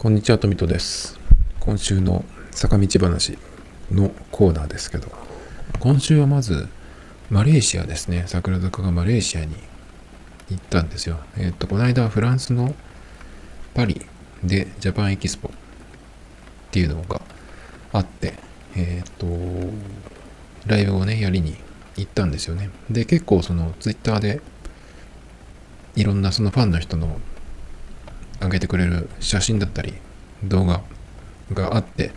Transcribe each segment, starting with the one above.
こんにちは、とみとです。今週の坂道話のコーナーですけど、今週はまず、マレーシアですね。桜坂がマレーシアに行ったんですよ。えっ、と、この間はフランスのパリでジャパンエキスポっていうのがあって、えっ、と、ライブをね、やりに行ったんですよね。で、結構そのツイッターでいろんなそのファンの人の上げてくれる写真だったり動画があって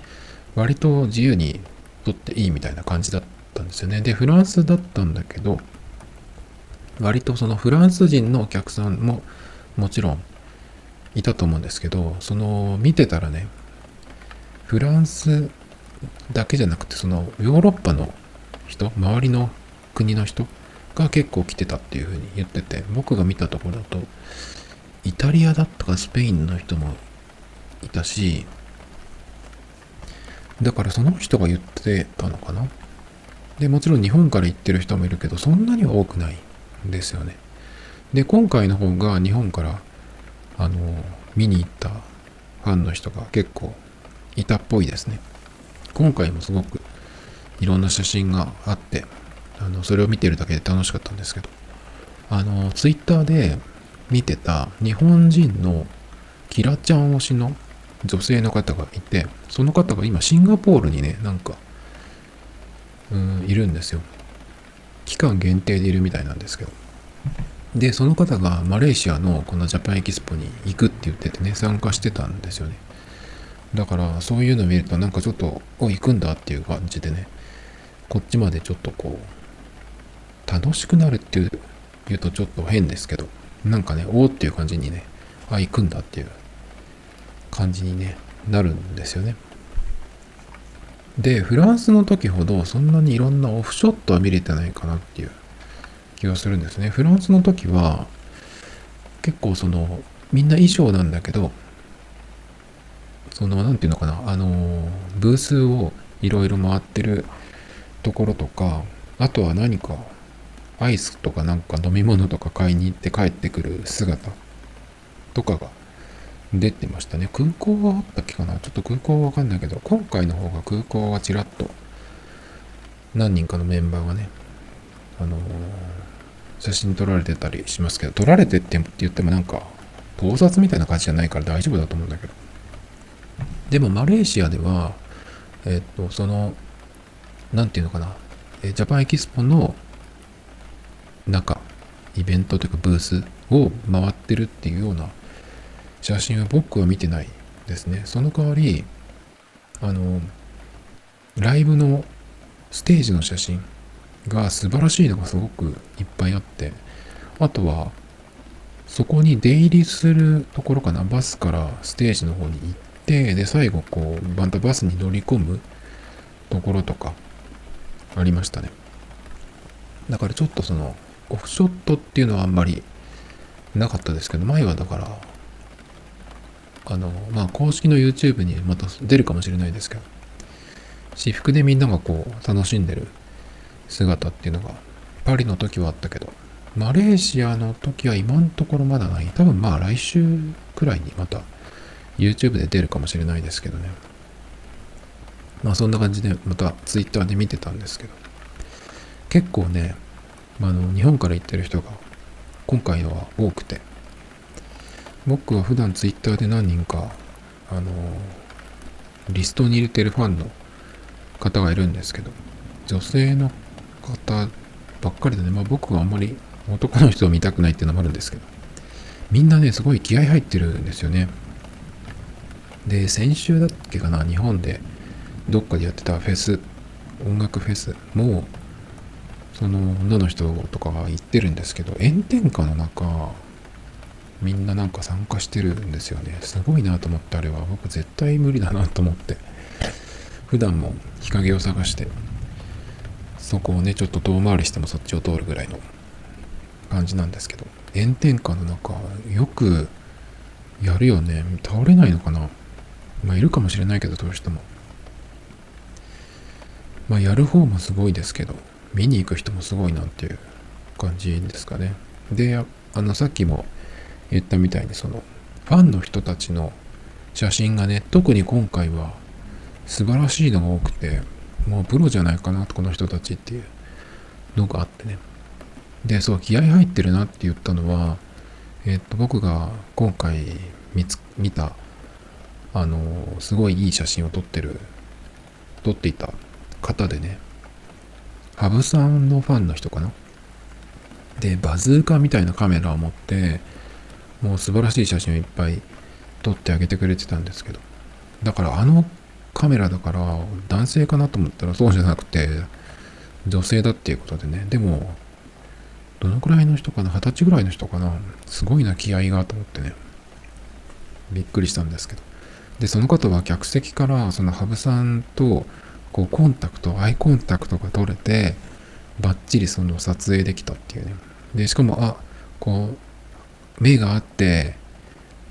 割と自由に撮っていいみたいな感じだったんですよねでフランスだったんだけど割とそのフランス人のお客さんももちろんいたと思うんですけどその見てたらねフランスだけじゃなくてそのヨーロッパの人周りの国の人が結構来てたっていうふうに言ってて僕が見たところだとイタリアだったかスペインの人もいたし、だからその人が言ってたのかな。で、もちろん日本から行ってる人もいるけど、そんなには多くないんですよね。で、今回の方が日本から、あの、見に行ったファンの人が結構いたっぽいですね。今回もすごくいろんな写真があって、あの、それを見てるだけで楽しかったんですけど、あの、ツイッターで、見てた日本人のキラちゃん推しの女性の方がいて、その方が今シンガポールにね、なんか、うん、いるんですよ。期間限定でいるみたいなんですけど。で、その方がマレーシアのこのジャパンエキスポに行くって言っててね、参加してたんですよね。だから、そういうの見るとなんかちょっと、お、行くんだっていう感じでね、こっちまでちょっとこう、楽しくなるっていう、言うとちょっと変ですけど、なんかね、おーっていう感じにね、あ、行くんだっていう感じにね、なるんですよね。で、フランスの時ほどそんなにいろんなオフショットは見れてないかなっていう気がするんですね。フランスの時は結構そのみんな衣装なんだけど、その、なんていうのかな、あの、ブースをいろいろ回ってるところとか、あとは何かアイスとかなんか飲み物とか買いに行って帰ってくる姿とかが出てましたね。空港はあったっけかな？ちょっと空港はわかんないけど、今回の方が空港はちらっと何人かのメンバーがね、あのー写真撮られてたりしますけど、撮られてって言ってもなんか盗撮みたいな感じじゃないから大丈夫だと思うんだけど。でもマレーシアでは、えっと、その、なんていうのかな、ジャパンエキスポの中、イベントというかブースを回ってるっていうような写真は僕は見てないですね。その代わり、あの、ライブのステージの写真が素晴らしいのがすごくいっぱいあって、あとは、そこに出入りするところかな、バスからステージの方に行って、で、最後こう、またバスに乗り込むところとかありましたね。だからちょっとその、オフショットっていうのはあんまりなかったですけど、前はだから、あの、まあ、公式の YouTube にまた出るかもしれないですけど、私服でみんながこう、楽しんでる姿っていうのが、パリの時はあったけど、マレーシアの時は今のところまだない。多分まあ来週くらいにまた YouTube で出るかもしれないですけどね。まあそんな感じでまた Twitter で見てたんですけど、結構ね、まあ、あの日本から行ってる人が今回のは多くて。僕は普段ツイッターで何人かあのリストに入れてるファンの方がいるんですけど女性の方ばっかりでね、まあ、僕はあんまり男の人を見たくないっていうのもあるんですけど。みんなねすごい気合入ってるんですよね。で先週だっけかな日本でどっかでやってたフェス音楽フェスもうその女の人とかが言ってるんですけど炎天下の中みんななんか参加してるんですよね。すごいなと思ってあれは。僕絶対無理だなと思って。普段も日陰を探してそこをねちょっと遠回りしてもそっちを通るぐらいの感じなんですけど炎天下の中よくやるよね。倒れないのかな。まあいるかもしれないけどどうしても。まあやる方もすごいですけど。見に行く人もすごいなっていう感じですかね。で、あの、さっきも言ったみたいに、その、ファンの人たちの写真がね、特に今回は素晴らしいのが多くて、もうプロじゃないかな、この人たちっていうのがあってね。で、そう、気合入ってるなって言ったのは、えっと、僕が今回見つ見た、あの、すごいいい写真を撮ってる、撮っていた方でね、羽生さんのファンの人かな？で、バズーカみたいなカメラを持って、もう素晴らしい写真をいっぱい撮ってあげてくれてたんですけど。だからあのカメラだから男性かなと思ったらそうじゃなくて女性だっていうことでね。でも、どのくらいの人かな？二十歳ぐらいの人かな？すごいな気合がと思ってね。びっくりしたんですけど。で、その方は客席からその羽生さんとこうコンタクト、アイコンタクトが取れて、バッチリその撮影できたっていうね。で、しかも、あ、こう、目があって、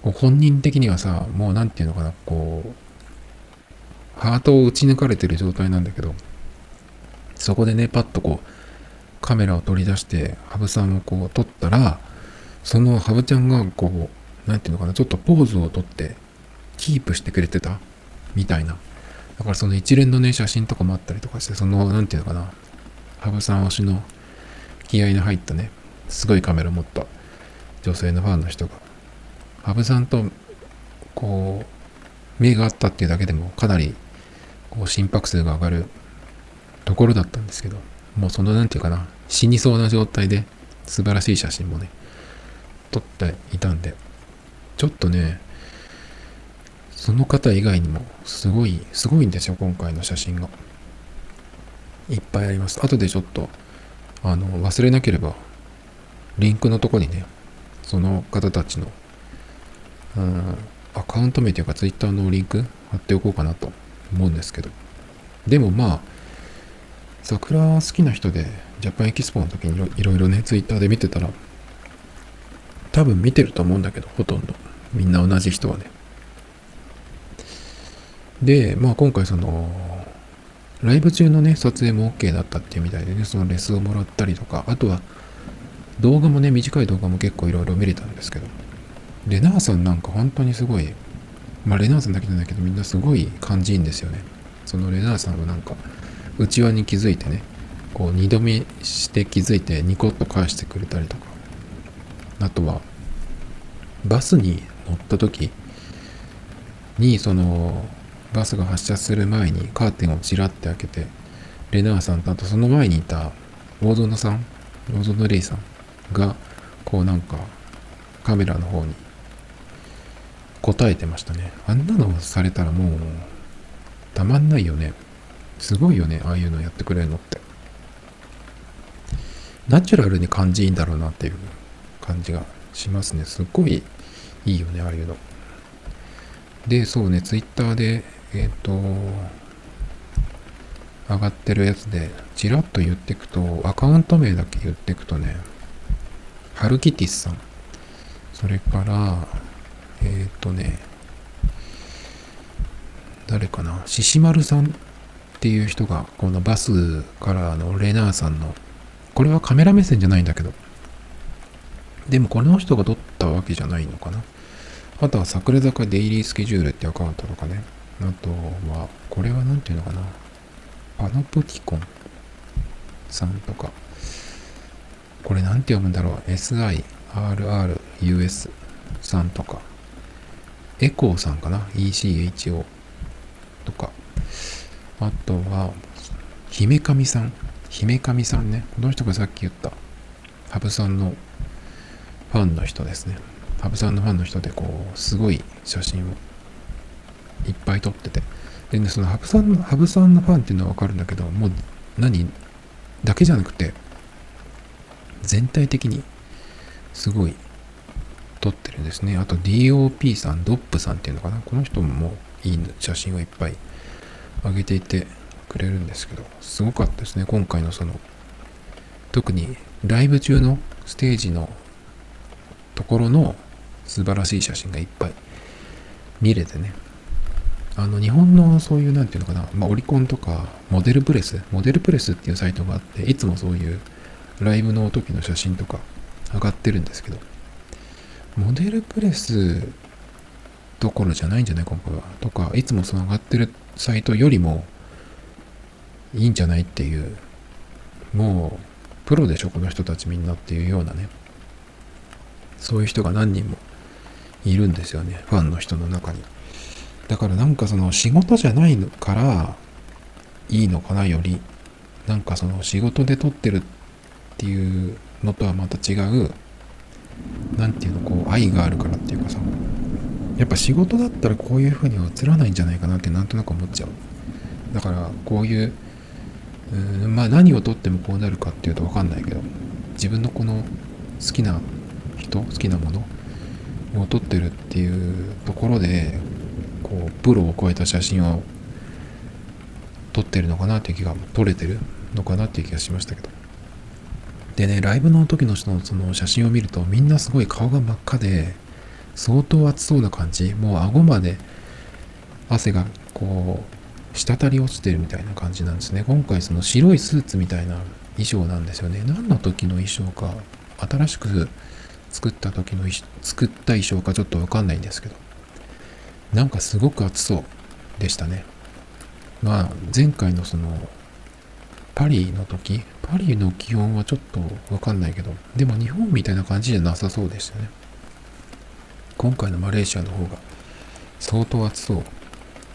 こう本人的にはさ、もう何て言うのかな、こう、ハートを打ち抜かれてる状態なんだけど、そこでね、パッとこう、カメラを取り出して、羽生さんをこう撮ったら、その羽生ちゃんがこう、何て言うのかな、ちょっとポーズをとって、キープしてくれてたみたいな。だからその一連のね、写真とかもあったりとかして、その、何て言うのかな、羽生さん推しの気合の入ったね、すごいカメラを持った女性のファンの人が、羽生さんと、こう、目があったっていうだけでもかなり、こう、心拍数が上がるところだったんですけど、もうその、なんていうかな、死にそうな状態で、素晴らしい写真もね、撮っていたんで、ちょっとね、その方以外にも、すごい、すごいんですよ、今回の写真が。いっぱいあります。後でちょっと、あの、忘れなければ、リンクのとこにね、その方たちの、うん、アカウント名というか、ツイッターのリンク貼っておこうかなと思うんですけど。でもまあ、桜好きな人で、ジャパンエキスポの時にいろいろね、ツイッターで見てたら、多分見てると思うんだけど、ほとんど。みんな同じ人はね。で、まあ今回その、ライブ中のね、撮影も OK だったっていうみたいでね、そのレスをもらったりとか、あとは動画もね、短い動画も結構いろいろ見れたんですけど、レナーさんなんか本当にすごい、まあレナーさんだけじゃないけどみんなすごい感じいいんですよね。そのレナーさんはなんか、内輪に気づいてね、こう二度見して気づいてニコッと返してくれたりとか、あとは、バスに乗った時に、その、バスが発車する前にカーテンをちらって開けて、レナーさんとあとその前にいた大園さん、大園レイさんが、こうなんかカメラの方に答えてましたね。あんなのされたらもうたまんないよね。すごいよね、ああいうのやってくれるのって。ナチュラルに感じいいんだろうなっていう感じがしますね。すっごいいいよね、ああいうの。で、そうね、ツイッターでえっ、ー、と、上がってるやつで、ちらっと言ってくと、アカウント名だけ言ってくとね、ハルキティスさん。それから、えっ、ー、とね、誰かな、獅子丸さんっていう人が、このバスからのレナーさんの、これはカメラ目線じゃないんだけど、でもこの人が撮ったわけじゃないのかな？あとは桜坂デイリースケジュールってアカウントとかね。あとは、これは何ていうのかな。パノプティコンさんとか。これ何て読むんだろう。SIRRUS さんとか。エコーさんかな。ECHO とか。あとは、姫神さん。姫神さんね。この人がさっき言った、羽生さんのファンの人ですね。羽生さんのファンの人で、こう、すごい写真をいっぱい撮ってて。でね、その羽生さんの、羽生さんのファンっていうのはわかるんだけど、もう何だけじゃなくて、全体的にすごい撮ってるんですね。あと DOP さん、ドップさんっていうのかな。この人もいい写真をいっぱい上げていてくれるんですけど、すごかったですね。今回のその、特にライブ中のステージのところの素晴らしい写真がいっぱい見れてね。あの日本のそういうなんていうのかな、まあ、オリコンとかモデルプレス、モデルプレスっていうサイトがあって、いつもそういうライブの時の写真とか上がってるんですけど、モデルプレスどころじゃないんじゃない今回は。とか、いつもその上がってるサイトよりもいいんじゃないっていう、もう、プロでしょ、この人たちみんなっていうようなね。そういう人が何人もいるんですよね。ファンの人の中に。だからなんかその仕事じゃないからいいのかなより、なんかその仕事で撮ってるっていうのとはまた違う、なんていうの、こう愛があるからっていうかさ、やっぱ仕事だったらこういう風には映らないんじゃないかなってなんとなく思っちゃう。だからこういう、うんまあ何をとってもこうなるかっていうとわかんないけど、自分のこの好きな人、好きなものを撮ってるっていうところで、こう、プロを超えた写真を撮ってるのかなっていう気が、撮れてるのかなっていう気がしましたけど。でね、ライブの時の人のその写真を見るとみんなすごい顔が真っ赤で、相当暑そうな感じ。もう顎まで汗がこう滴り落ちてるみたいな感じなんですね。今回その白いスーツみたいな衣装なんですよね。何の時の衣装か新しく作った時の作った衣装かちょっとわかんないんですけど。なんかすごく暑そうでしたねまあ前回のそのパリの時？パリの気温はちょっとわかんないけどでも日本みたいな感じじゃなさそうでしたね今回のマレーシアの方が相当暑そ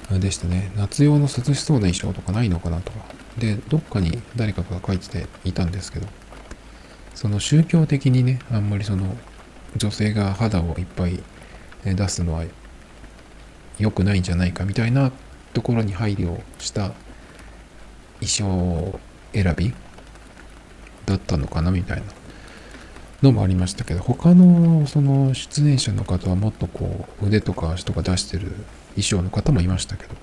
うでしたね。夏用の涼しそうな衣装とかないのかなとか。で、どっかに誰かが書いてていたんですけど、その宗教的にね、あんまりその女性が肌をいっぱい出すのは良くないんじゃないかみたいなところに配慮した衣装選びだったのかなみたいなのもありましたけど、他のその出演者の方はもっとこう腕とか足とか出してる衣装の方もいましたけど、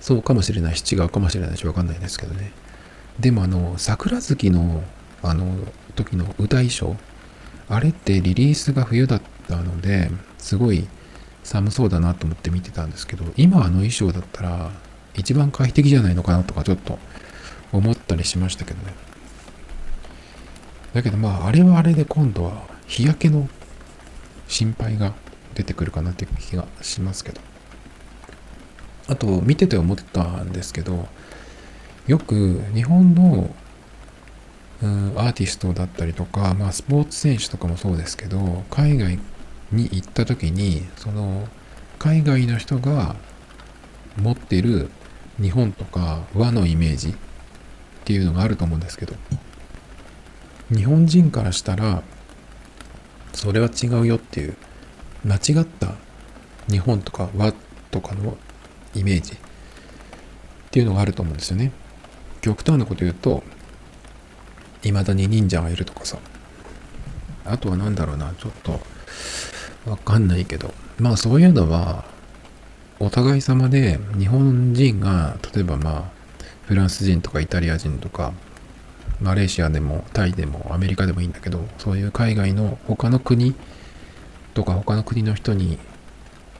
そうかもしれないし違うかもしれないしわかんないですけどね。でもあの、桜月のあの時の歌衣装、あれってリリースが冬だったので、すごい寒そうだなと思って見てたんですけど、今あの衣装だったら一番快適じゃないのかなとかちょっと思ったりしましたけどね。だけどまあ、あれはあれで今度は日焼けの心配が出てくるかなっていう気がしますけど。あと、見てて思ったんですけど、よく日本の、うん、アーティストだったりとか、まあ、スポーツ選手とかもそうですけど、海外に行った時に、その、海外の人が持ってる日本とか和のイメージっていうのがあると思うんですけど、日本人からしたらそれは違うよっていう間違った日本とか和とかのイメージっていうのがあると思うんですよね。極端なこと言うと未だに忍者がいるとかさ。あとは何だろうなちょっとわかんないけど。まあそういうのはお互い様で日本人が例えばまあフランス人とかイタリア人とかマレーシアでもタイでもアメリカでもいいんだけどそういう海外の他の国とか他の国の人に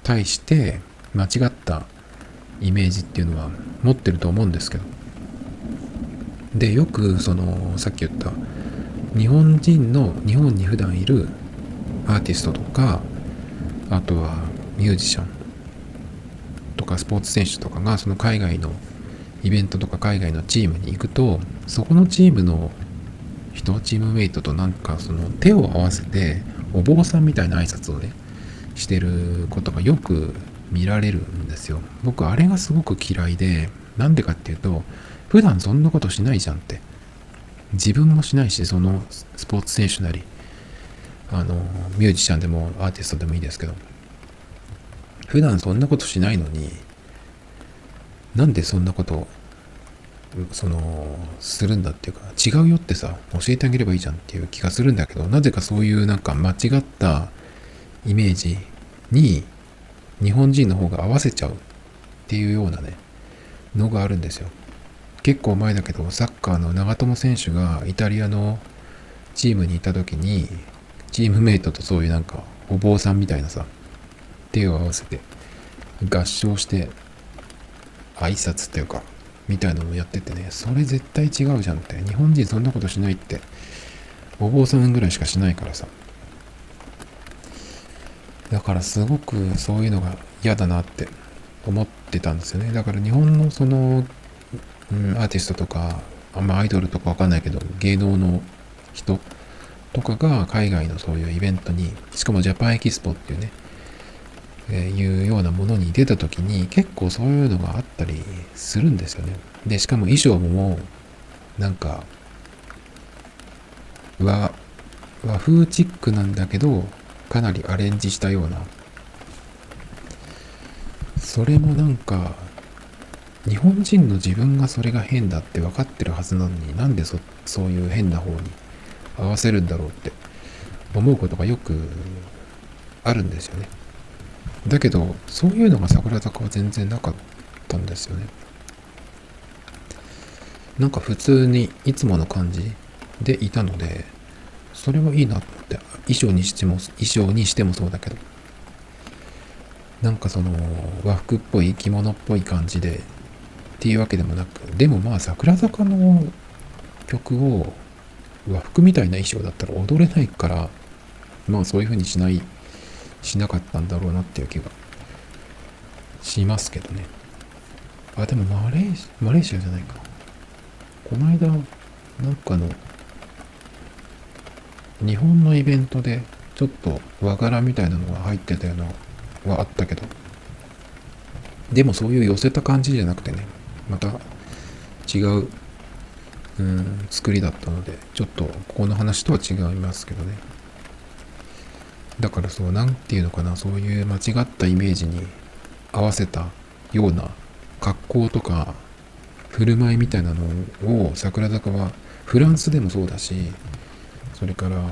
対して間違ったイメージっていうのは持ってると思うんですけど。でよくそのさっき言った日本人の日本に普段いるアーティストとかあとはミュージシャンとかスポーツ選手とかがその海外のイベントとか海外のチームに行くとそこのチームの人チームメイトとなんかその手を合わせてお坊さんみたいな挨拶をねしてることがよく見られるんですよ。僕あれがすごく嫌いでなんでかっていうと普段そんなことしないじゃんって。自分もしないしそのスポーツ選手なりあのミュージシャンでもアーティストでもいいですけど普段そんなことしないのになんでそんなことそのするんだっていうか違うよってさ教えてあげればいいじゃんっていう気がするんだけどなぜかそういうなんか間違ったイメージに日本人の方が合わせちゃうっていうようなねのがあるんですよ。結構前だけどサッカーの長友選手がイタリアのチームにいた時にチームメイトとそういうなんかお坊さんみたいなさ手を合わせて合唱して挨拶っていうか、みたいなのをやっててね、それ絶対違うじゃんって。日本人そんなことしないって。お坊さんぐらいしかしないからさ。だからすごくそういうのが嫌だなって思ってたんですよね。だから日本のその、うん、アーティストとか、あんまアイドルとかわかんないけど、芸能の人とかが海外のそういうイベントに、しかもジャパンエキスポっていうね、えー、いうようなものに出た時に結構そういうのがあったりするんですよね。で、しかも衣装もなんか和和風チックなんだけどかなりアレンジしたようなそれもなんか日本人の自分がそれが変だって分かってるはずなのになんでそそういう変な方に合わせるんだろうって思うことがよくあるんですよね。だけどそういうのが桜坂は全然なかったんですよね。なんか普通にいつもの感じでいたのでそれはいいなって衣装にしても衣装にしてもそうだけどなんかその和服っぽい着物っぽい感じでっていうわけでもなくでもまあ桜坂の曲を和服みたいな衣装だったら踊れないからまあそういう風にしないしなかったんだろうなっていう気がしますけどね。あでもマレーシマレーシアじゃないか。この間なんかの日本のイベントでちょっと和柄みたいなのが入ってたようなはあったけどでもそういう寄せた感じじゃなくてねまた違ううん作りだったのでちょっとここの話とは違いますけどね。だからそう何て言うのかなそういう間違ったイメージに合わせたような格好とか振る舞いみたいなのを桜坂はフランスでもそうだしそれから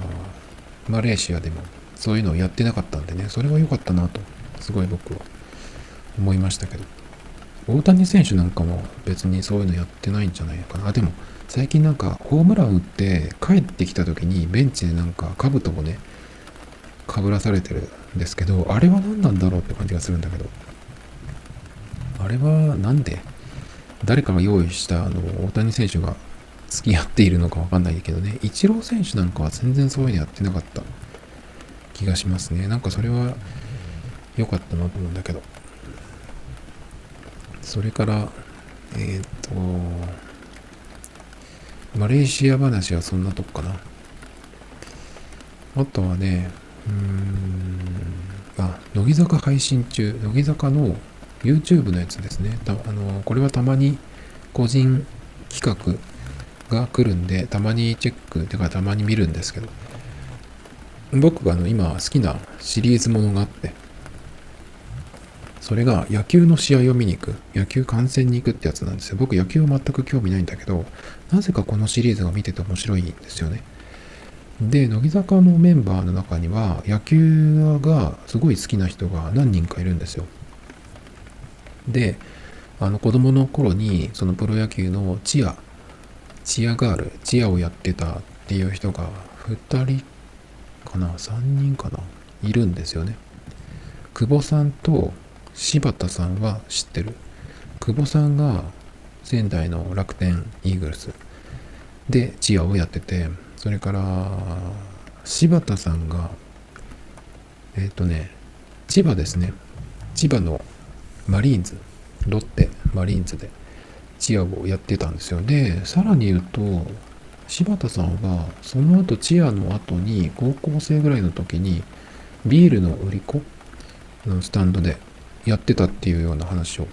マレーシアでもそういうのをやってなかったんでねそれは良かったなとすごい僕は思いましたけど。大谷選手なんかも別にそういうのやってないんじゃないのかな。あでも最近なんかホームラン打って帰ってきた時にベンチでなんか兜をねかぶらされてるんですけどあれは何なんだろうって感じがするんだけどあれはなんで？誰かが用意したあの大谷選手が付き合っているのかわかんないけどね、イチロー選手なんかは全然そういうのやってなかった気がしますね。なんかそれは良かったなと思うんだけど。それから、えっ、と、マレーシア話はそんなとこかな。あとはね、うーん、あ、乃木坂配信中、乃木坂の YouTube のやつですね。たあのこれはたまに個人企画が来るんで、たまにチェック、てかたまに見るんですけど、僕があの今好きなシリーズものがあって、それが野球の試合を見に行く、野球観戦に行くってやつなんですよ。僕野球は全く興味ないんだけど、なぜかこのシリーズが見てて面白いんですよね。で、乃木坂のメンバーの中には野球がすごい好きな人が何人かいるんですよ。で、あの子供の頃にそのプロ野球のチアチアガール、チアをやってたっていう人が2人かな、3人かな、いるんですよね。久保さんと柴田さんは知ってる？久保さんが仙台の楽天イーグルスでチアをやってて、それから柴田さんが、えっ、ー、とね、千葉ですね。千葉のマリーンズ、ロッテマリーンズでチアをやってたんですよ。で、さらに言うと、柴田さんは、その後チアの後に、高校生ぐらいの時に、ビールの売り子のスタンドでやってたっていうような話を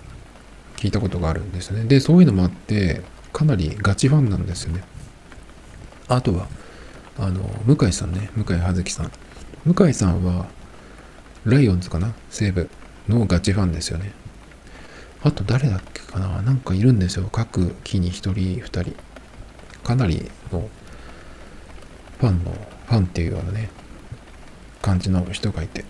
聞いたことがあるんですね。で、そういうのもあって、かなりガチファンなんですよね。あとは、あの、向井さんね、向井葉月さん。向井さんは、ライオンズかな？西武のガチファンですよね。あと誰だっけかな？なんかいるんですよ。各木に1人、2人。かなりのファンの、ファンっていうようなね、感じの人がいて。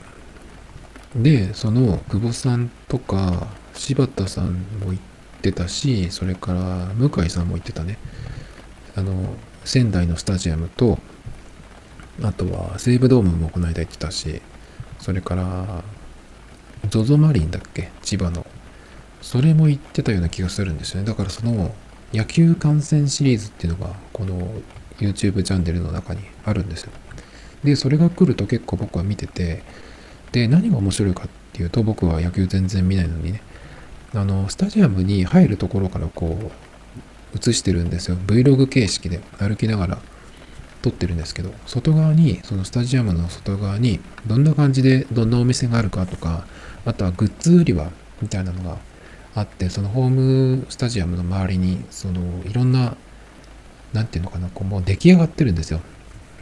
で、その久保さんとか柴田さんも言ってたし、それから向井さんも言ってたね。あの、仙台のスタジアムと、あとは西武ドームもこの間行ってたし、それから、ZOZO マリンだっけ？千葉のそれも言ってたような気がするんですよね。だからその野球観戦シリーズっていうのがこの YouTube チャンネルの中にあるんですよ。で、それが来ると結構僕は見てて、で、何が面白いかっていうと、僕は野球全然見ないのにね、あの、スタジアムに入るところからこう、映してるんですよ。Vlog 形式で歩きながら撮ってるんですけど、外側に、そのスタジアムの外側に、どんな感じで、どんなお店があるかとか、あとはグッズ売り場みたいなのがあって、そのホームスタジアムの周りに、その、いろんな、なんていうのかな、こう、もう出来上がってるんですよ。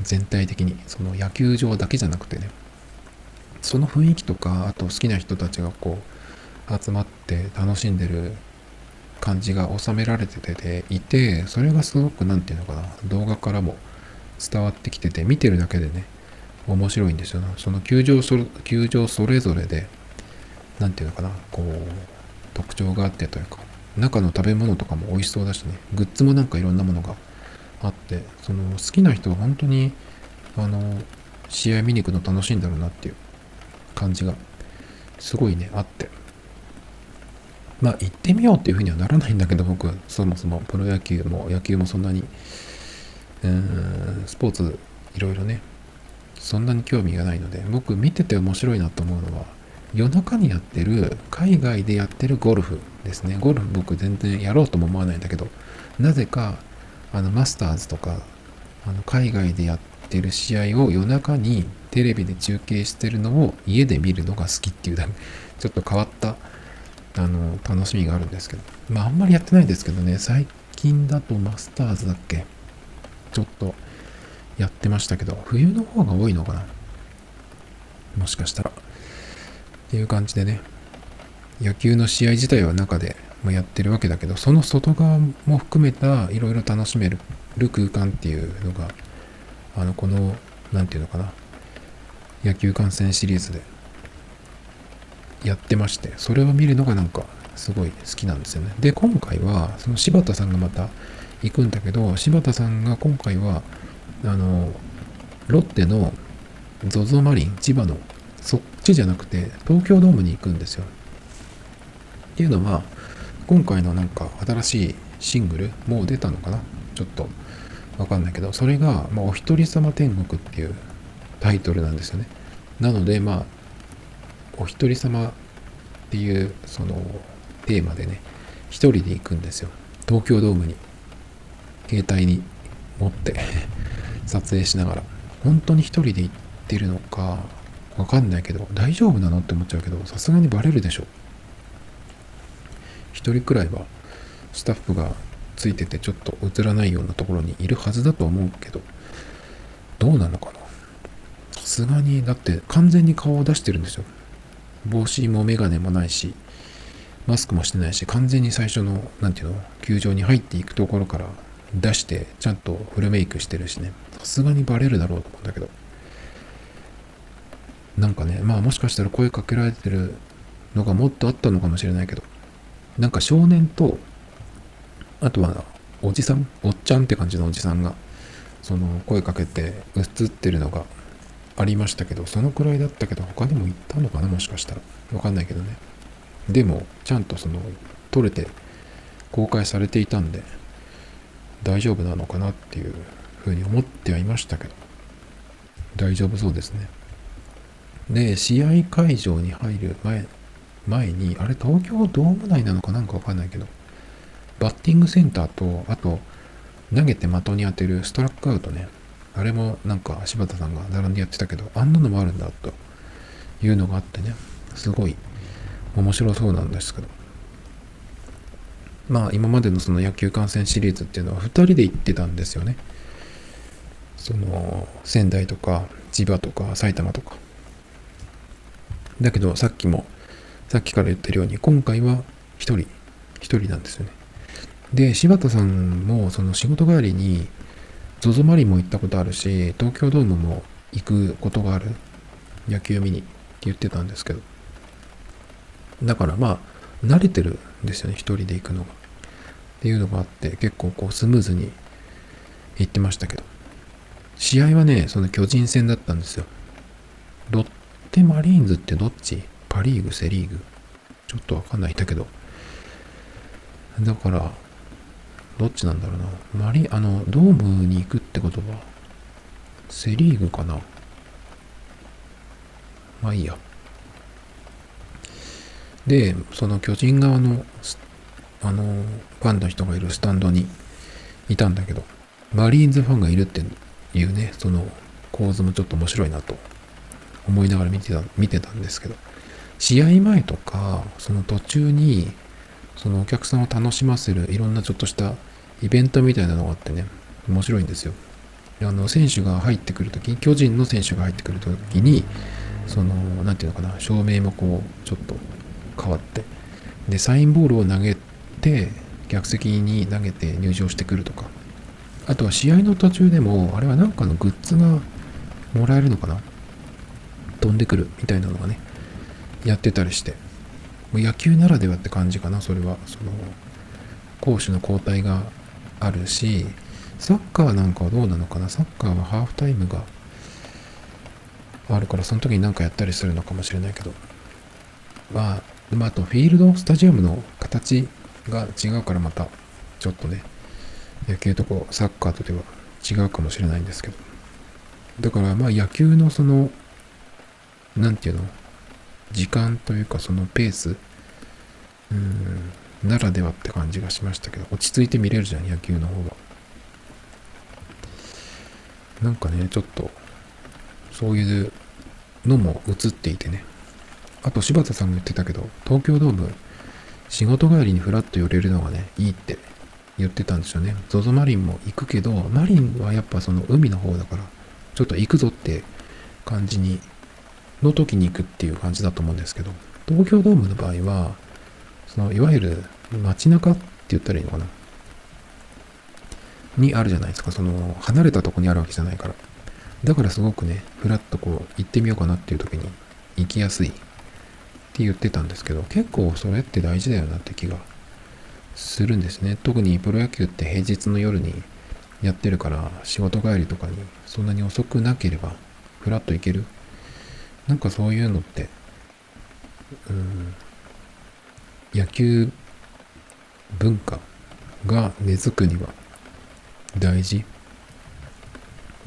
全体的に。その野球場だけじゃなくてね。その雰囲気とか、あと好きな人たちがこう、集まって楽しんでる感じが収められてていて、それがすごく、なんていうのかな、動画からも伝わってきてて、見てるだけでね、面白いんですよ、ね。その球場そ、球場それぞれで、なんていうのかな、こう、特徴があってというか、中の食べ物とかも美味しそうだしね、グッズもなんかいろんなものがあって、その好きな人は本当に、あの、試合見に行くの楽しいんだろうなっていう感じが、すごいね、あって。まあ、行ってみようっていうふうにはならないんだけど、僕、そもそもプロ野球も野球もそんなに、うん、スポーツいろいろね、そんなに興味がないので、僕見てて面白いなと思うのは、夜中にやってる、海外でやってるゴルフですね。ゴルフ僕全然やろうとも思わないんだけど、なぜか、あの、マスターズとか、あの、海外でやってる試合を夜中にテレビで中継してるのを家で見るのが好きっていうだけ、ちょっと変わった、あの、楽しみがあるんですけど。まあ、あんまりやってないですけどね、最近だとマスターズだっけ？ちょっとやってましたけど、冬の方が多いのかな？もしかしたら。っていう感じでね、野球の試合自体は中でもやってるわけだけど、その外側も含めたいろいろ楽しめる空間っていうのが、あの、この、なんていうのかな、野球観戦シリーズでやってまして、それを見るのがなんかすごい好きなんですよね。で、今回は、その柴田さんがまた行くんだけど、柴田さんが今回は、あの、ロッテの ZOZO マリン、千葉のそっちじゃなくて東京ドームに行くんですよ。っていうのは今回のなんか新しいシングルもう出たのかな？ちょっとわかんないけどそれが、まあ、お一人様天国っていうタイトルなんですよね。なのでまあお一人様っていうそのテーマでね一人で行くんですよ。東京ドームに携帯に持って 撮影しながら本当に一人で行ってるのかわかんないけど、大丈夫なのって思っちゃうけど、さすがにバレるでしょ。一人くらいはスタッフがついててちょっと映らないようなところにいるはずだと思うけど、どうなのかな？すがに、だって完全に顔を出してるんですよ。帽子もメガネもないし、マスクもしてないし、完全に最初の、なんていうの、球場に入っていくところから出して、ちゃんとフルメイクしてるしね。さすがにバレるだろうと思うんだけど。なんかね、まあもしかしたら声かけられてるのがもっとあったのかもしれないけど、なんか少年と、あとはおじさん、おっちゃんって感じのおじさんが、その声かけて映ってるのがありましたけど、そのくらいだったけど、他にも行ったのかな、もしかしたら。わかんないけどね。でも、ちゃんとその、撮れて公開されていたんで、大丈夫なのかなっていうふうに思ってはいましたけど、大丈夫そうですね。で、試合会場に入る前、前に、あれ東京ドーム内なのかなんかわかんないけど、バッティングセンターと、あと、投げて的に当てるストラックアウトね。あれもなんか柴田さんが並んでやってたけど、あんなのもあるんだというのがあってね、すごい面白そうなんですけど。まあ今までのその野球観戦シリーズっていうのは2人で行ってたんですよね。その仙台とか千葉とか埼玉とかだけどさっきも、さっきから言ってるように、今回は一人、一人なんですよね。で、柴田さんもその仕事帰りに、ZOZO マリンも行ったことあるし、東京ドームも行くことがある。野球見にって言ってたんですけど。だからまあ、慣れてるんですよね、一人で行くのが。っていうのがあって、結構こうスムーズに行ってましたけど。試合はね、その巨人戦だったんですよ。ロッテマリーンズってどっち？パリーグ、セリーグ？ちょっとわかんないんだけど。だから、どっちなんだろうな。マリ、あの、ドームに行くってことは、セリーグかなまあいいや。で、その巨人側の、あの、ファンの人がいるスタンドにいたんだけど、マリーンズファンがいるっていうね、その構図もちょっと面白いなと思いながら見てた、見てたんですけど、試合前とか、その途中に、そのお客さんを楽しませるいろんなちょっとしたイベントみたいなのがあってね、面白いんですよ。あの、選手が入ってくるとき、巨人の選手が入ってくるときに、その、なんていうのかな、照明もこう、ちょっと変わって、で、サインボールを投げて、客席に投げて入場してくるとか、あとは試合の途中でも、あれはなんかのグッズがもらえるのかな飛んでくるみたいなのがね、やってたりして、野球ならではって感じかな、それは。その、攻守の交代があるし、サッカーなんかはどうなのかな？サッカーはハーフタイムがあるから、その時になんかやったりするのかもしれないけど。まあ、まあ、あとフィールド、スタジアムの形が違うからまた、ちょっとね、野球とこ、サッカーとでは違うかもしれないんですけど。だからまあ野球のその、なんていうの？時間というかそのペース、うん、ならではって感じがしましたけど、落ち着いて見れるじゃん、野球の方が。なんかね、ちょっと、そういうのも映っていてね。あと柴田さんも言ってたけど、東京ドーム、仕事帰りにフラッと寄れるのがね、いいって言ってたんですよね。ZOZO マリンも行くけど、マリンはやっぱその海の方だから、ちょっと行くぞって感じに、の時に行くっていう感じだと思うんですけど、東京ドームの場合は、そのいわゆる街中って言ったらいいのかな？にあるじゃないですか。その、離れたとこにあるわけじゃないから。だからすごくね、ふらっとこう、行ってみようかなっていう時に行きやすいって言ってたんですけど、結構それって大事だよなって気がするんですね。特にプロ野球って平日の夜にやってるから、仕事帰りとかにそんなに遅くなければ、ふらっと行ける。なんかそういうのって、うん、野球文化が根付くには大事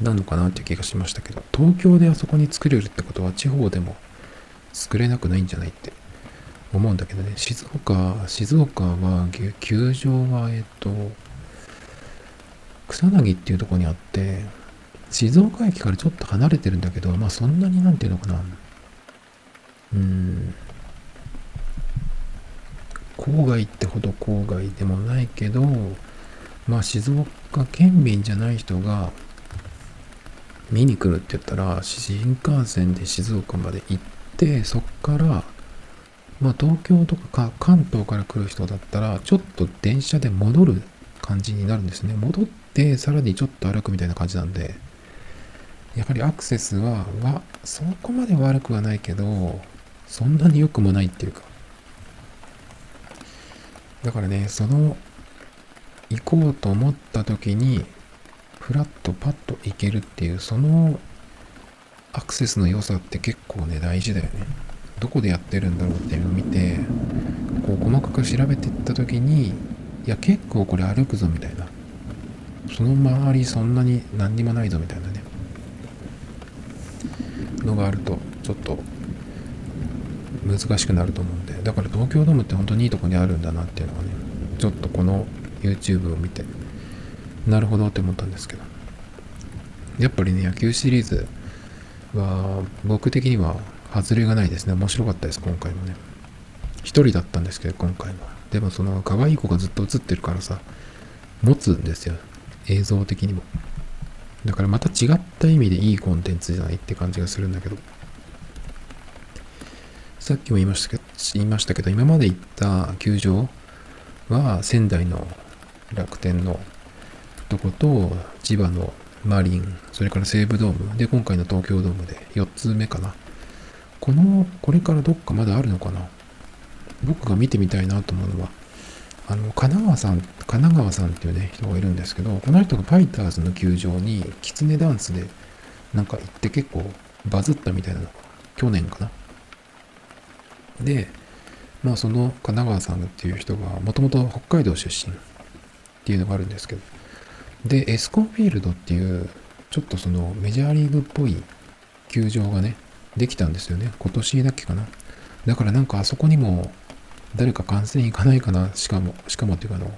なのかなっていう気がしましたけど、東京であそこに作れるってことは地方でも作れなくないんじゃないって思うんだけどね、静岡、静岡は、球場は、えっと、草薙っていうとこにあって、静岡駅からちょっと離れてるんだけど、まあそんなになんていうのかな、うん、郊外ってほど郊外でもないけど、まあ静岡県民じゃない人が見に来るって言ったら、新幹線で静岡まで行って、そっから、まあ東京とか関東から来る人だったら、ちょっと電車で戻る感じになるんですね。戻って、さらにちょっと歩くみたいな感じなんで、やはりアクセスは、は、そこまで悪くはないけど、そんなに良くもないっていうか。だからね、その、行こうと思った時に、ふらっとパッと行けるっていう、そのアクセスの良さって結構ね、大事だよね。どこでやってるんだろうっていうのを見て、こう細かく調べていった時に、いや、結構これ歩くぞみたいな。その周りそんなに何にもないぞみたいな。のがあると、ちょっと難しくなると思うんで、だから東京ドームって本当にいいとこにあるんだなっていうのがね、ちょっとこの YouTube を見て、なるほどって思ったんですけど。やっぱりね、野球シリーズは、僕的には外れがないですね。面白かったです、今回もね。一人だったんですけど、今回は。でもその可愛い子がずっと映ってるからさ、持つんですよ。映像的にも。だからまた違った意味でいいコンテンツじゃないって感じがするんだけど。さっきも言いましたけど、言いましたけど今まで行った球場は仙台の楽天のとこと千葉のマリン、それから西武ドーム、で今回の東京ドームで4つ目かな。この、これからどっかまだあるのかな僕が見てみたいなと思うのは、あの、神奈川さん、神奈川さんっていうね、人がいるんですけど、この人がファイターズの球場に、キツネダンスで、なんか行って結構バズったみたいなのが、去年かな。で、まあその神奈川さんっていう人が、もともと北海道出身っていうのがあるんですけど、で、エスコンフィールドっていう、ちょっとそのメジャーリーグっぽい球場がね、できたんですよね。今年だっけかな。だからなんかあそこにも誰か観戦行かないかな？しかも、しかもっていうかあの、神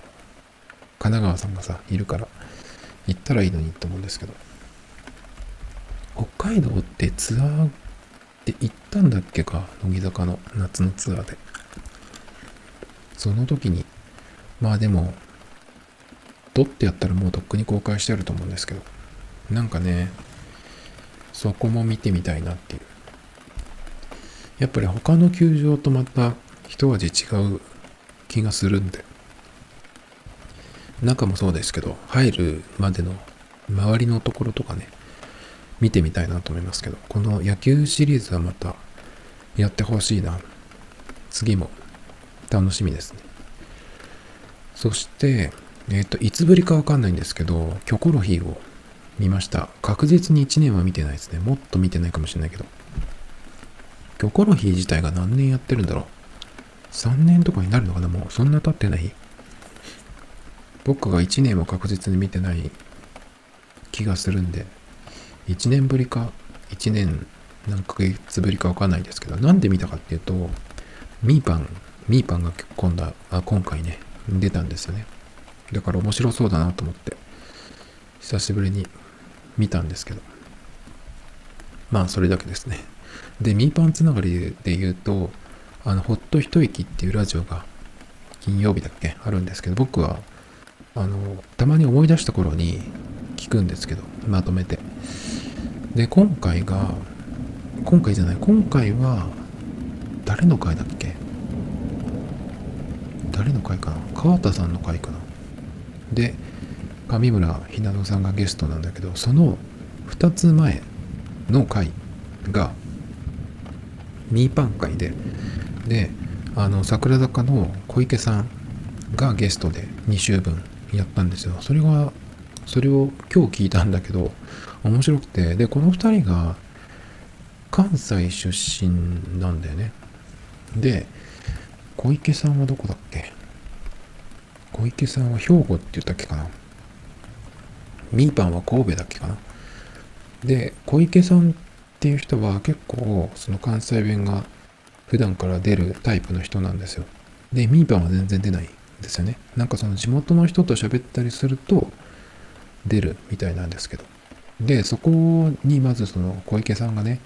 奈川さんがさ、いるから、行ったらいいのにと思うんですけど。北海道ってツアーって行ったんだっけか？乃木坂の夏のツアーで。その時に、まあでも、撮ってやったらもうとっくに公開してあると思うんですけど、なんかね、そこも見てみたいなっていう。やっぱり他の球場とまた一味違う気がするんで。中もそうですけど、入るまでの周りのところとかね、見てみたいなと思いますけど、この野球シリーズはまたやってほしいな。次も楽しみですね。そして、えっ、ー、と、いつぶりかわかんないんですけど、キョコロヒーを見ました。確実に1年は見てないですね。もっと見てないかもしれないけど。キョコロヒー自体が何年やってるんだろう。3年とかになるのかなもうそんな経ってない僕が1年も確実に見てない気がするんで、1年ぶりか、1年何ヶ月ぶりかわかんないですけど、なんで見たかっていうと、ミーパン、ミーパンが今度あ今回ね、出たんですよね。だから面白そうだなと思って、久しぶりに見たんですけど。まあ、それだけですね。で、ミーパンつながりで言うと、あの、ほっと一息っていうラジオが金曜日だっけ？あるんですけど、僕は、あの、たまに思い出した頃に聞くんですけど、まとめて。で、今回が、今回じゃない、今回は、誰の回だっけ？誰の回かな？川田さんの回かな。で上村ひなのさんがゲストなんだけどその2つ前の回がミーパン会でであの桜坂の小池さんがゲストで2週分やったんですよ。それがそれを今日聞いたんだけど面白くて。でこの2人が関西出身なんだよね。で小池さんはどこだっけ？小池さんは兵庫って言ったっけかな？ミーパンは神戸だっけかな？で、小池さんっていう人は結構その関西弁が普段から出るタイプの人なんですよ。で、ミーパンは全然出ないんですよね。なんかその地元の人と喋ったりすると出るみたいなんですけど。で、そこにまずその小池さんがね、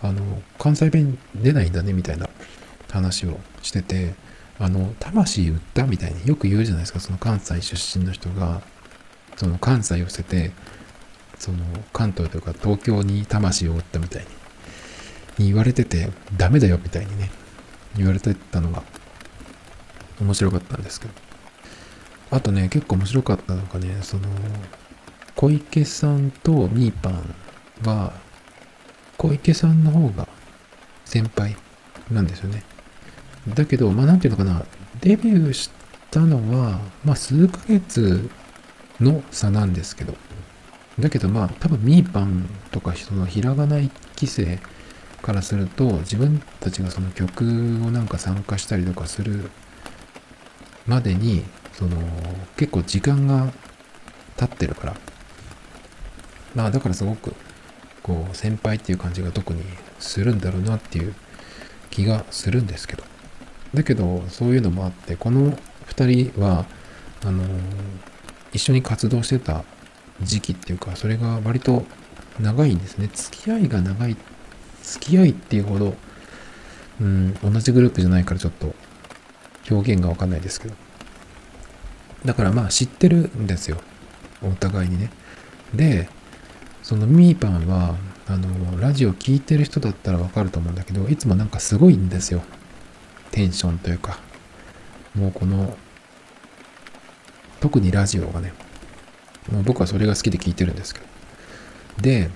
あの、関西弁出ないんだねみたいな話をしてて、あの、魂売ったみたいによく言うじゃないですか、その関西出身の人が、その関西を捨てて、その関東というか東京に魂を売ったみたいに言われてて、ダメだよみたいにね、言われてたのが面白かったんですけど。あとね、結構面白かったのがね、その、小池さんとミーパンは、小池さんの方が先輩なんですよね。だけど、まあなんていうのかな、デビューしたのは、まあ数ヶ月の差なんですけど、だけどまあ多分ミーパンとかそのひらがな一期生からすると自分たちがその曲をなんか参加したりとかするまでにその結構時間が経ってるからまあだからすごくこう先輩っていう感じが特にするんだろうなっていう気がするんですけどだけど、そういうのもあって、この2人は、あの、一緒に活動してた時期っていうか、それが割と長いんですね。付き合いが長いって、付き合いっていうほど、うん、同じグループじゃないからちょっと表現がわかんないですけど。だからまあ知ってるんですよ。お互いにね。で、そのミーパンは、あの、ラジオ聴いてる人だったらわかると思うんだけど、いつもなんかすごいんですよ。テンションというか、もうこの、特にラジオがね、もう僕はそれが好きで聞いてるんですけど。で、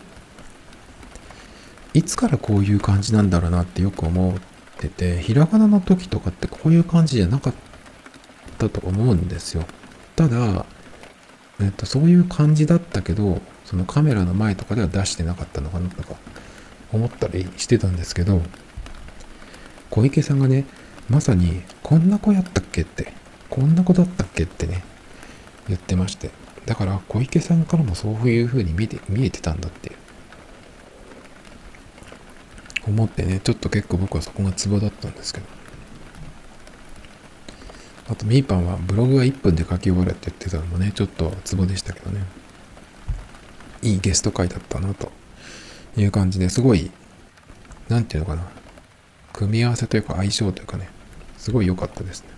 いつからこういう感じなんだろうなってよく思ってて、ひらがなの時とかってこういう感じじゃなかったと思うんですよ。ただ、えっと、そういう感じだったけど、そのカメラの前とかでは出してなかったのかなとか思ったりしてたんですけど、小池さんがね、まさに、こんな子やったっけ？って、こんな子だったっけ？ってね、言ってまして。だから、小池さんからもそういう風に見て、見えてたんだっていう。思ってね、ちょっと結構僕はそこがツボだったんですけど。あとミーパンはブログは1分で書き終わるって言ってたのもね、ちょっとツボでしたけどね。いいゲスト会だったなという感じですごい、なんていうのかな。組み合わせというか相性というかね、すごい良かったですね。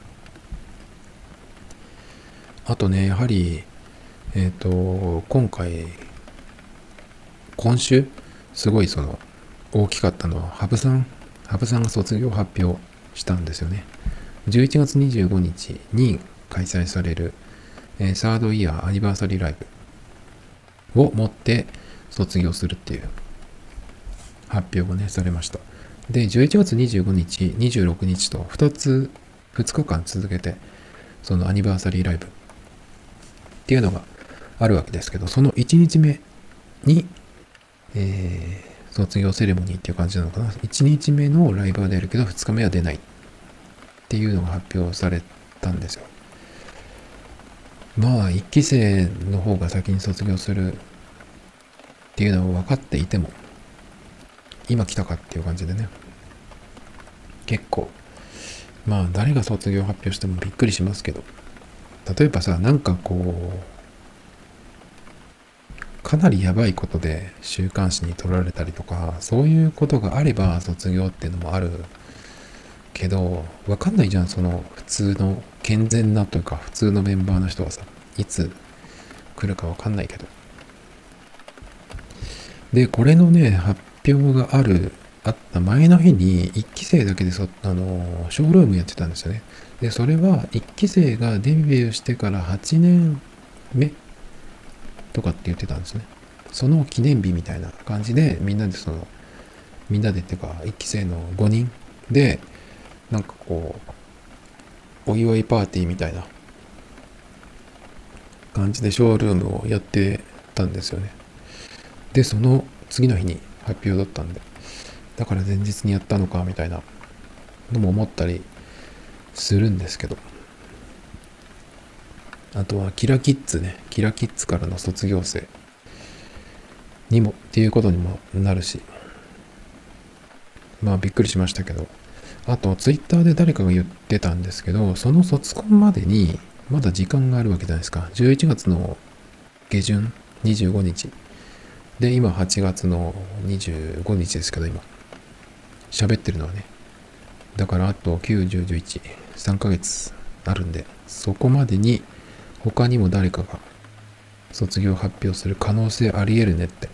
あとね、やはり、えっ、ー、と、今回、今週、すごいその、大きかったのは、羽生さん、羽生さんが卒業発表したんですよね。11月25日に開催される、えー、サードイヤーアニバーサリーライブをもって卒業するっていう発表がね、されました。で、11月25日、26日と2つ、2日間続けて、そのアニバーサリーライブっていうのがあるわけですけど、その1日目に、えー、卒業セレモニーっていう感じなのかな。1日目のライブは出るけど、2日目は出ないっていうのが発表されたんですよ。まあ、1期生の方が先に卒業するっていうのは分かっていても、今来たかっていう感じでね。結構、まあ、誰が卒業発表してもびっくりしますけど、例えばさ、なんかこう、かなりやばいことで週刊誌に取られたりとか、そういうことがあれば卒業っていうのもあるけど、わかんないじゃん、その普通の健全なというか普通のメンバーの人はさ、いつ来るかわかんないけど。で、これのね、発表がある、あった前の日に1期生だけでそ、あの、ショールームやってたんですよね。で、それは1期生がデビューしてから8年目とかって言ってたんですね。その記念日みたいな感じで、みんなでその、みんなでっていうか、1期生の5人で、なんかこう、お祝いパーティーみたいな感じでショールームをやってたんですよね。で、その次の日に発表だったんで、だから前日にやったのかみたいなのも思ったりするんですけど。あとはキラキッズね、キラキッズからの卒業生にもっていうことにもなるし、まあびっくりしましたけど、あと、ツイッターで誰かが言ってたんですけど、その卒コンまでに、まだ時間があるわけじゃないですか。11月の下旬、25日。で、今8月の25日ですけど、今。喋ってるのはね。だから、あと9、10、11、3ヶ月あるんで、そこまでに、他にも誰かが卒業発表する可能性あり得るねって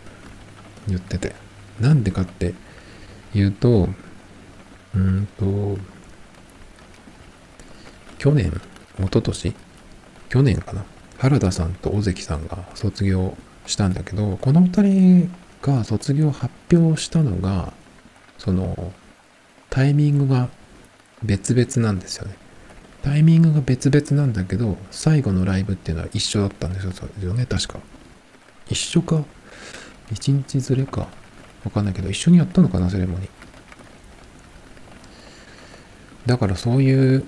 言ってて。なんでかって言うと、うんと、去年、一昨年去年かな原田さんと尾関さんが卒業したんだけど、この二人が卒業発表したのが、その、タイミングが別々なんですよね。タイミングが別々なんだけど、最後のライブっていうのは一緒だったんですよね、確か。一緒か？一日ずれか？わかんないけど、一緒にやったのかな、セレモニー。だからそういう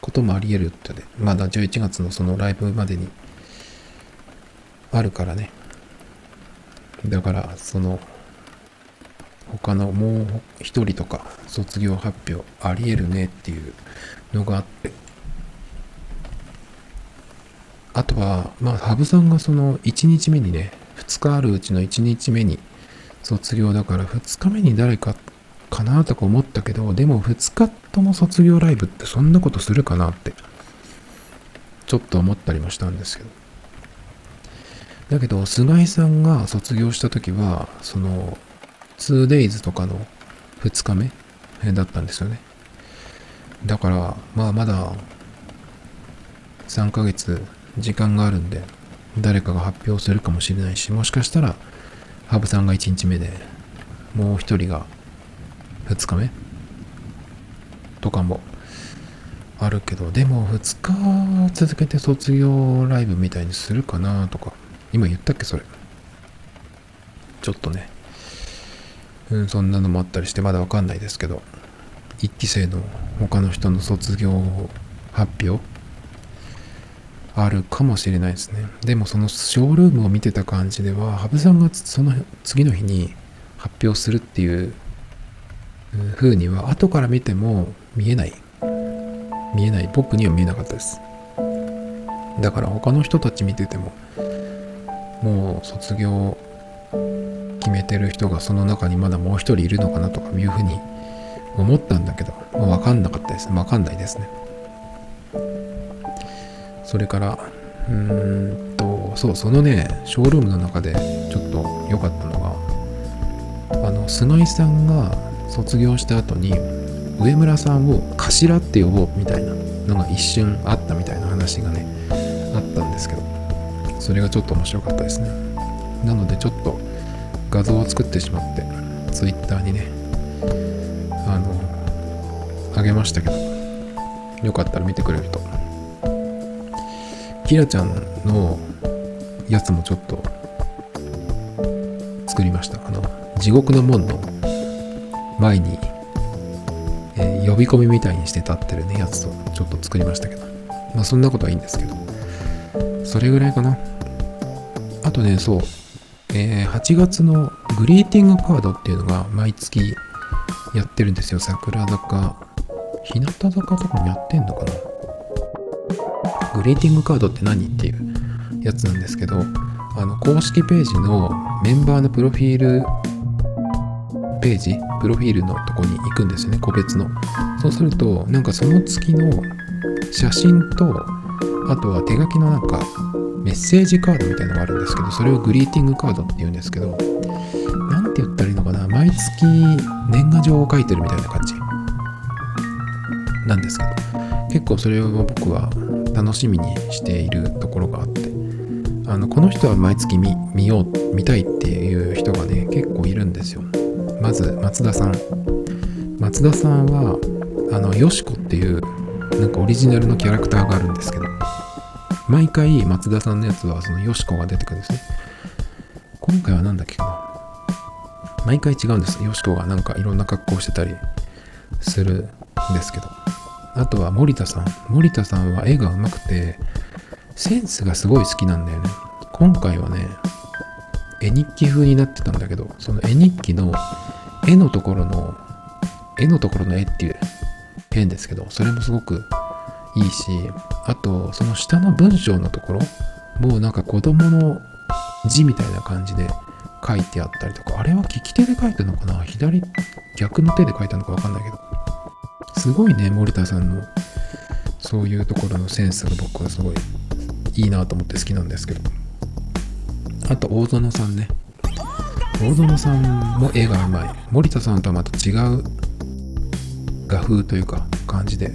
こともあり得るってね、まだ11月のそのライブまでにあるからね。だからその他のもう一人とか卒業発表あり得るねっていうのがあって。あとは、まあ、羽生さんがその1日目にね、2日あるうちの1日目に卒業だから2日目に誰かかなとか思ったけど、でも2日とも卒業ライブってそんなことするかなって、ちょっと思ったりもしたんですけど。だけど、菅井さんが卒業した時は、その、2days とかの2日目だったんですよね。だから、まあまだ3ヶ月時間があるんで、誰かが発表するかもしれないし、もしかしたら、羽生さんが1日目で、もう1人が2日目？とかもあるけど、でも2日続けて卒業ライブみたいにするかなとか、今言ったっけそれ。ちょっとね、うん、そんなのもあったりしてまだわかんないですけど、1期生の他の人の卒業発表あるかもしれないですね。でもそのショールームを見てた感じでは、羽生さんがその次の日に発表するっていう風には後から見ても見えない。見えない僕には見えなかったですだから他の人たち見ててももう卒業決めてる人がその中にまだもう一人いるのかなとかいうふうに思ったんだけど、まあ、分かんなかったですね分かんないですねそれからうーんとそうそのねショールームの中でちょっと良かったのがあの菅井さんが卒業した後に上村さんを頭って呼ぼうみたいなのが一瞬あったみたいな話がねあったんですけどそれがちょっと面白かったですね。なのでちょっと画像を作ってしまって Twitter にねあのあげましたけどよかったら見てくれるとキラちゃんのやつもちょっと作りました。あの地獄の門の前に、えー呼び込みみたいにして立ってるねやつをちょっと作りましたけど。まあそんなことはいいんですけど。それぐらいかな。あとねそう、えー8月のグリーティングカードっていうのが毎月やってるんですよ。桜坂日向坂とかもやってんのかな。グリーティングカードって何っていうやつなんですけどあの公式ページのメンバーのプロフィールページプロフィールのとこに行くんですよね個別の。そうするとなんかその月の写真とあとは手書きのなんかメッセージカードみたいのがあるんですけどそれをグリーティングカードって言うんですけどなんて言ったらいいのかな毎月年賀状を書いてるみたいな感じなんですけど結構それを僕は楽しみにしているところがあってあのこの人は毎月見見よう見たいっていう人がね結構いるんですよ。まず松田さん。松田さんはあのよしこっていうなんかオリジナルのキャラクターがあるんですけど毎回松田さんのやつはそのよしこが出てくるんですね。今回は何だっけかな。毎回違うんです。よしこがなんかいろんな格好してたりするんですけど。あとは森田さん。森田さんは絵が上手くてセンスがすごい好きなんだよね。今回はね絵日記風になってたんだけどその絵日記の絵のところの絵のところの絵っていう変ですけどそれもすごくいいしあとその下の文章のところもうなんか子供の字みたいな感じで書いてあったりとかあれは利き手で書いたのかな？左逆の手で書いたのかわかんないけど。すごいね森田さんのそういうところのセンスが僕はすごいいいなと思って好きなんですけど。あと大園さんね。大園さんも絵がうまい。森田さんとはまた違う画風というか感じで。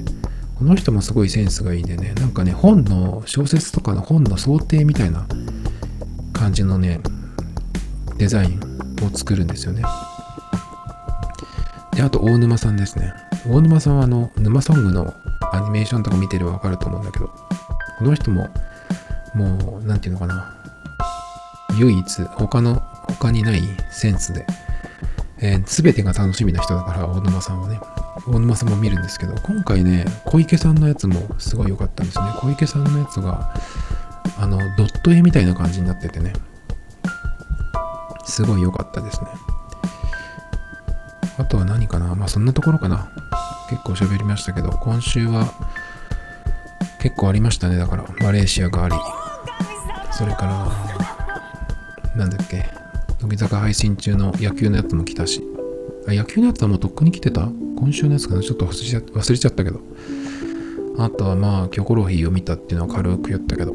この人もすごいセンスがいいんでね。なんかね本の小説とかの本の想定みたいな感じのねデザインを作るんですよね。であと大沼さんですね。大沼さんはあの沼ソングのアニメーションとか見てればわかると思うんだけどこの人ももう何て言うのかな。唯一他の他にないセンスで、えー、全てが楽しみな人だから大沼さんはね。大沼さんも見るんですけど今回ね小池さんのやつもすごい良かったんですね。小池さんのやつがあのドット絵みたいな感じになっててね。すごい良かったですね。あとは何かな。まあそんなところかな。結構喋りましたけど今週は結構ありましたね。だからマレーシアがあり。それからなんだっけ乃木坂配信中の野球のやつも来たし。あ野球のやつはもうとっくに来てた？今週のやつかな？ちょっと忘れちゃったけど。あとはまあキョコロヒーを見たっていうのは軽く言ったけど。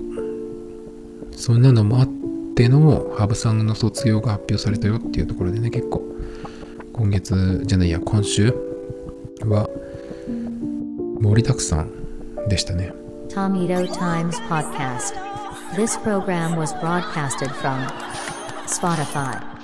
そんなのもあっての羽生さんの卒業が発表されたよっていうところでね結構今月じゃないや今週は盛りだくさんでしたね Tomito Times Podcast. This program was broadcasted from Spotify.